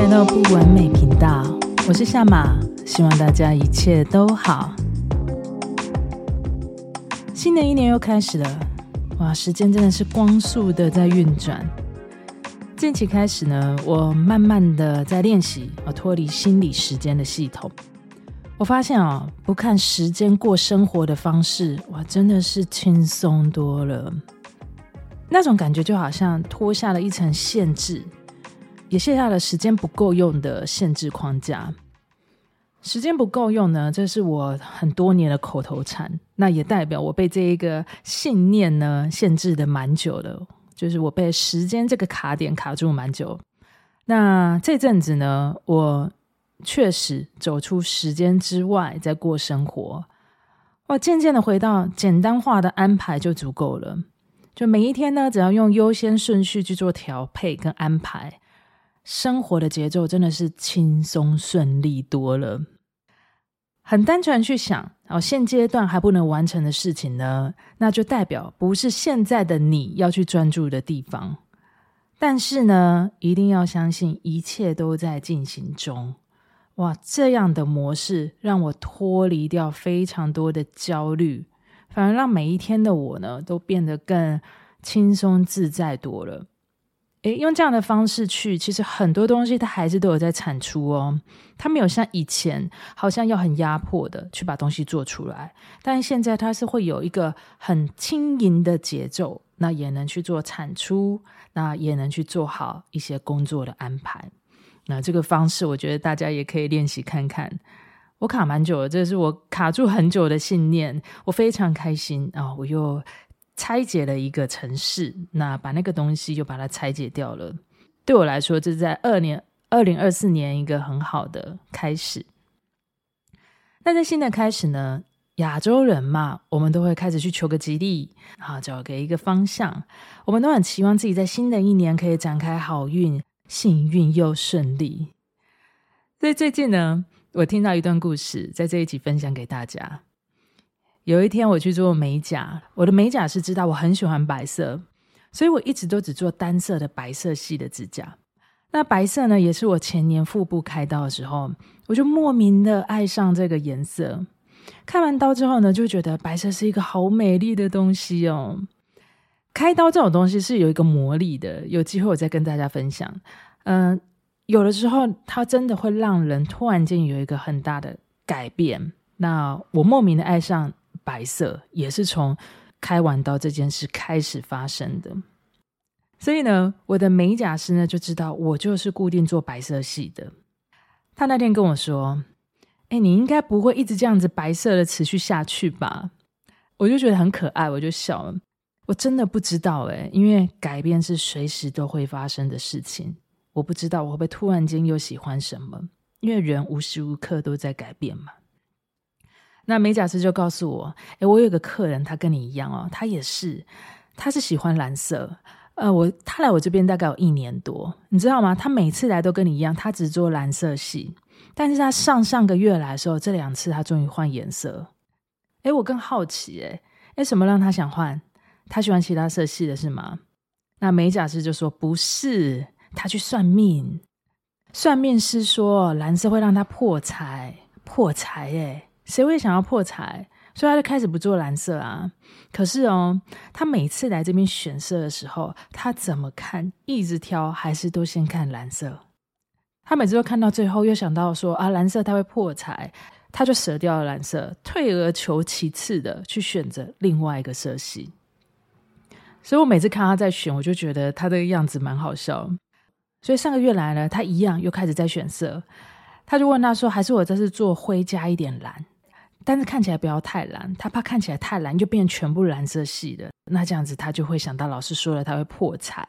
来到不完美频道，我是夏玛，希望大家一切都好。新的一年又开始了，哇，时间真的是光速的在运转。近期开始呢，我慢慢的在练习啊，脱离心理时间的系统。我发现啊，不看时间过生活的方式，哇，真的是轻松多了。那种感觉就好像脱下了一层限制。也卸下了时间不够用的限制框架。时间不够用呢，这是我很多年的口头禅。那也代表我被这一个信念呢限制的蛮久了，就是我被时间这个卡点卡住蛮久。那这阵子呢，我确实走出时间之外，在过生活。我渐渐的回到简单化的安排就足够了。就每一天呢，只要用优先顺序去做调配跟安排。生活的节奏真的是轻松顺利多了。很单纯去想，哦，现阶段还不能完成的事情呢，那就代表不是现在的你要去专注的地方。但是呢，一定要相信一切都在进行中。哇，这样的模式让我脱离掉非常多的焦虑，反而让每一天的我呢，都变得更轻松自在多了。诶，用这样的方式去，其实很多东西它还是都有在产出哦。它没有像以前好像要很压迫的去把东西做出来，但是现在它是会有一个很轻盈的节奏，那也能去做产出，那也能去做好一些工作的安排。那这个方式，我觉得大家也可以练习看看。我卡蛮久了，这是我卡住很久的信念，我非常开心啊，我又。拆解了一个城市，那把那个东西就把它拆解掉了。对我来说，这是在二年二零二四年一个很好的开始。那在新的开始呢，亚洲人嘛，我们都会开始去求个吉利，好找给一个方向。我们都很期望自己在新的一年可以展开好运、幸运又顺利。所以最近呢，我听到一段故事，在这一集分享给大家。有一天我去做美甲，我的美甲师知道我很喜欢白色，所以我一直都只做单色的白色系的指甲。那白色呢，也是我前年腹部开刀的时候，我就莫名的爱上这个颜色。开完刀之后呢，就觉得白色是一个好美丽的东西哦。开刀这种东西是有一个魔力的，有机会我再跟大家分享。嗯、有的时候它真的会让人突然间有一个很大的改变。那我莫名的爱上。白色也是从开完刀这件事开始发生的，所以呢，我的美甲师呢就知道我就是固定做白色系的。他那天跟我说：“哎，你应该不会一直这样子白色的持续下去吧？”我就觉得很可爱，我就笑了。我真的不知道哎，因为改变是随时都会发生的事情，我不知道我会不会突然间又喜欢什么，因为人无时无刻都在改变嘛。那美甲师就告诉我：“诶，我有个客人，他跟你一样哦，他也是，他是喜欢蓝色。呃，我他来我这边大概有一年多，你知道吗？他每次来都跟你一样，他只做蓝色系。但是他上上个月来的时候，这两次他终于换颜色。诶，我更好奇，诶，诶，什么让他想换？他喜欢其他色系的是吗？那美甲师就说不是，他去算命，算命师说蓝色会让他破财，破财，诶。谁会想要破财？所以他就开始不做蓝色啊。可是哦，他每次来这边选色的时候，他怎么看，一直挑，还是都先看蓝色。他每次都看到最后，又想到说啊，蓝色他会破财，他就舍掉了蓝色，退而求其次的去选择另外一个色系。所以我每次看他在选，我就觉得他的样子蛮好笑。所以上个月来了，他一样又开始在选色。他就问他说：“还是我这次做灰加一点蓝？”但是看起来不要太蓝，他怕看起来太蓝就变全部蓝色系的，那这样子他就会想到老师说了他会破财。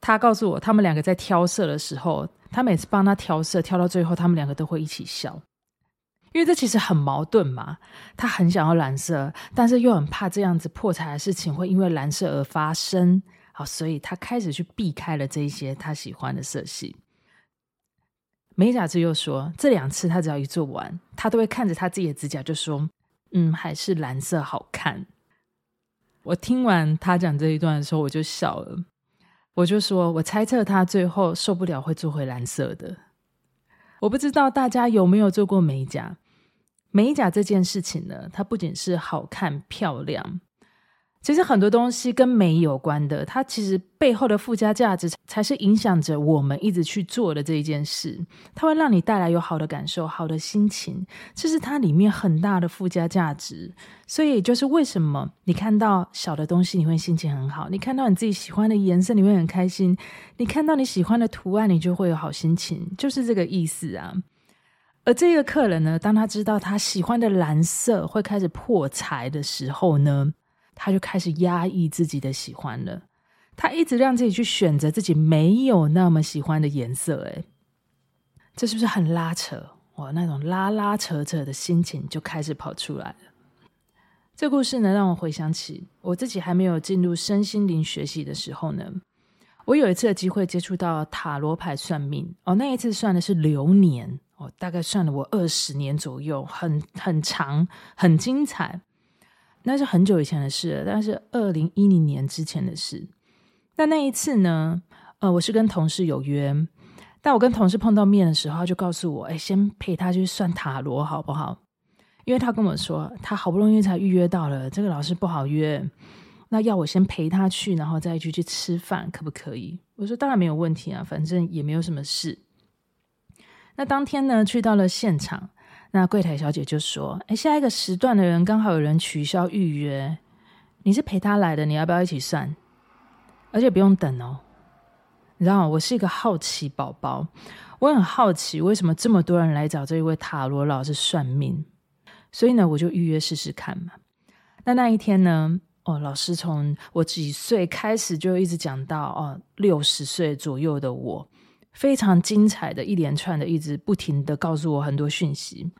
他告诉我，他们两个在挑色的时候，他每次帮他挑色，挑到最后，他们两个都会一起笑，因为这其实很矛盾嘛。他很想要蓝色，但是又很怕这样子破财的事情会因为蓝色而发生，好，所以他开始去避开了这一些他喜欢的色系。美甲师又说，这两次他只要一做完，他都会看着他自己的指甲，就说：“嗯，还是蓝色好看。”我听完他讲这一段的时候，我就笑了。我就说，我猜测他最后受不了会做回蓝色的。我不知道大家有没有做过美甲？美甲这件事情呢，它不仅是好看漂亮。其实很多东西跟美有关的，它其实背后的附加价值才是影响着我们一直去做的这一件事。它会让你带来有好的感受、好的心情，这是它里面很大的附加价值。所以，就是为什么你看到小的东西你会心情很好，你看到你自己喜欢的颜色你会很开心，你看到你喜欢的图案你就会有好心情，就是这个意思啊。而这个客人呢，当他知道他喜欢的蓝色会开始破财的时候呢，他就开始压抑自己的喜欢了，他一直让自己去选择自己没有那么喜欢的颜色，诶，这是不是很拉扯？哇，那种拉拉扯扯的心情就开始跑出来了。这故事呢，让我回想起我自己还没有进入身心灵学习的时候呢，我有一次的机会接触到塔罗牌算命哦，那一次算的是流年哦，大概算了我二十年左右，很很长，很精彩。那是很久以前的事了，但是二零一零年之前的事。那那一次呢，呃，我是跟同事有约，但我跟同事碰到面的时候，他就告诉我，哎，先陪他去算塔罗好不好？因为他跟我说，他好不容易才预约到了，这个老师不好约，那要我先陪他去，然后再去去吃饭，可不可以？我说当然没有问题啊，反正也没有什么事。那当天呢，去到了现场。那柜台小姐就说：“哎，下一个时段的人刚好有人取消预约，你是陪他来的，你要不要一起算？而且不用等哦。你知道？我是一个好奇宝宝，我很好奇为什么这么多人来找这一位塔罗老师算命，所以呢，我就预约试试看嘛。那那一天呢，哦，老师从我几岁开始就一直讲到哦，六十岁左右的我，非常精彩的一连串的，一直不停的告诉我很多讯息。”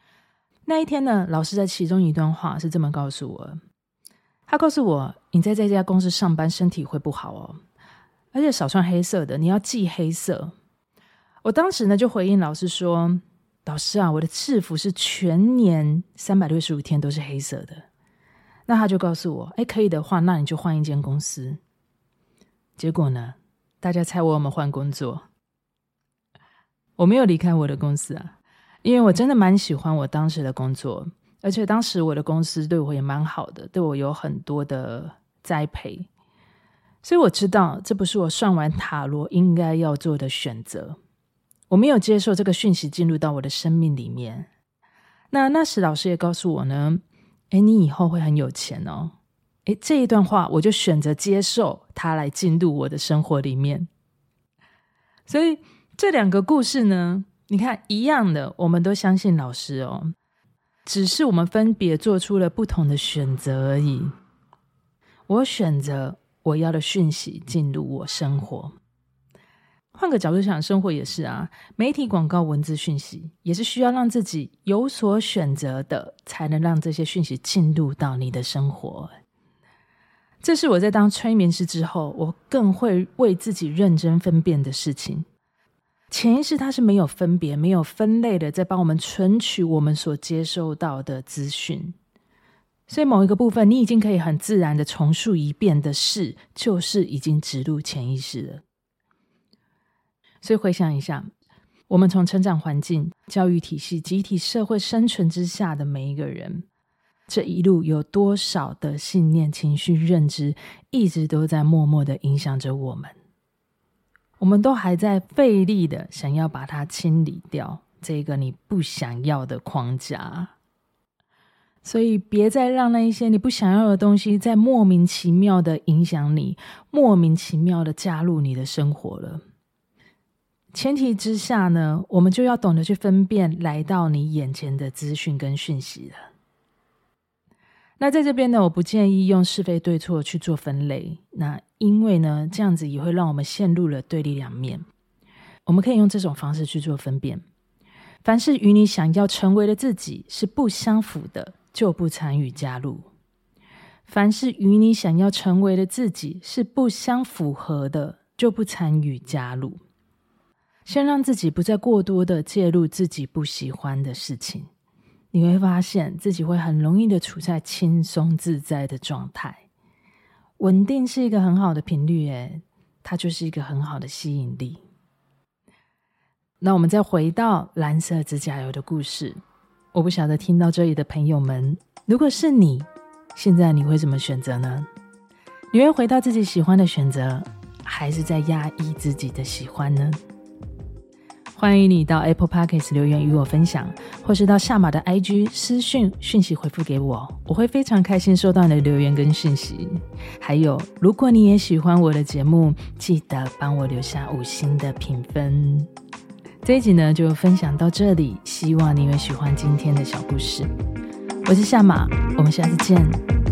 那一天呢，老师在其中一段话是这么告诉我：他告诉我，你在这家公司上班，身体会不好哦，而且少穿黑色的，你要忌黑色。我当时呢就回应老师说：“老师啊，我的制服是全年三百六十五天都是黑色的。”那他就告诉我：“哎，可以的话，那你就换一间公司。”结果呢，大家猜我有没有换工作？我没有离开我的公司啊。因为我真的蛮喜欢我当时的工作，而且当时我的公司对我也蛮好的，对我有很多的栽培，所以我知道这不是我算完塔罗应该要做的选择。我没有接受这个讯息进入到我的生命里面。那那时老师也告诉我呢，诶，你以后会很有钱哦。诶，这一段话我就选择接受它来进入我的生活里面。所以这两个故事呢，你看，一样的，我们都相信老师哦，只是我们分别做出了不同的选择而已。我选择我要的讯息进入我生活。换个角度想，生活也是啊，媒体、广告、文字讯息也是需要让自己有所选择的，才能让这些讯息进入到你的生活。这是我在当催眠师之后，我更会为自己认真分辨的事情。潜意识它是没有分别、没有分类的，在帮我们存取我们所接收到的资讯。所以某一个部分，你已经可以很自然的重述一遍的事，就是已经植入潜意识了。所以回想一下，我们从成长环境、教育体系、集体社会生存之下的每一个人，这一路有多少的信念、情绪、认知，一直都在默默的影响着我们。我们都还在费力的想要把它清理掉，这个你不想要的框架。所以别再让那一些你不想要的东西再莫名其妙的影响你，莫名其妙的加入你的生活了。前提之下呢，我们就要懂得去分辨来到你眼前的资讯跟讯息了。那在这边呢，我不建议用是非对错去做分类。那因为呢，这样子也会让我们陷入了对立两面。我们可以用这种方式去做分辨：凡是与你想要成为的自己是不相符的，就不参与加入；凡是与你想要成为的自己是不相符合的，就不参与加入。先让自己不再过多的介入自己不喜欢的事情。你会发现自己会很容易的处在轻松自在的状态，稳定是一个很好的频率诶，它就是一个很好的吸引力。那我们再回到蓝色指甲油的故事，我不晓得听到这里的朋友们，如果是你，现在你会怎么选择呢？你会回到自己喜欢的选择，还是在压抑自己的喜欢呢？欢迎你到 Apple Podcast 留言与我分享，或是到夏玛的 IG 私讯讯息回复给我，我会非常开心收到你的留言跟讯息。还有，如果你也喜欢我的节目，记得帮我留下五星的评分。这一集呢，就分享到这里，希望你也喜欢今天的小故事。我是夏玛，我们下次见。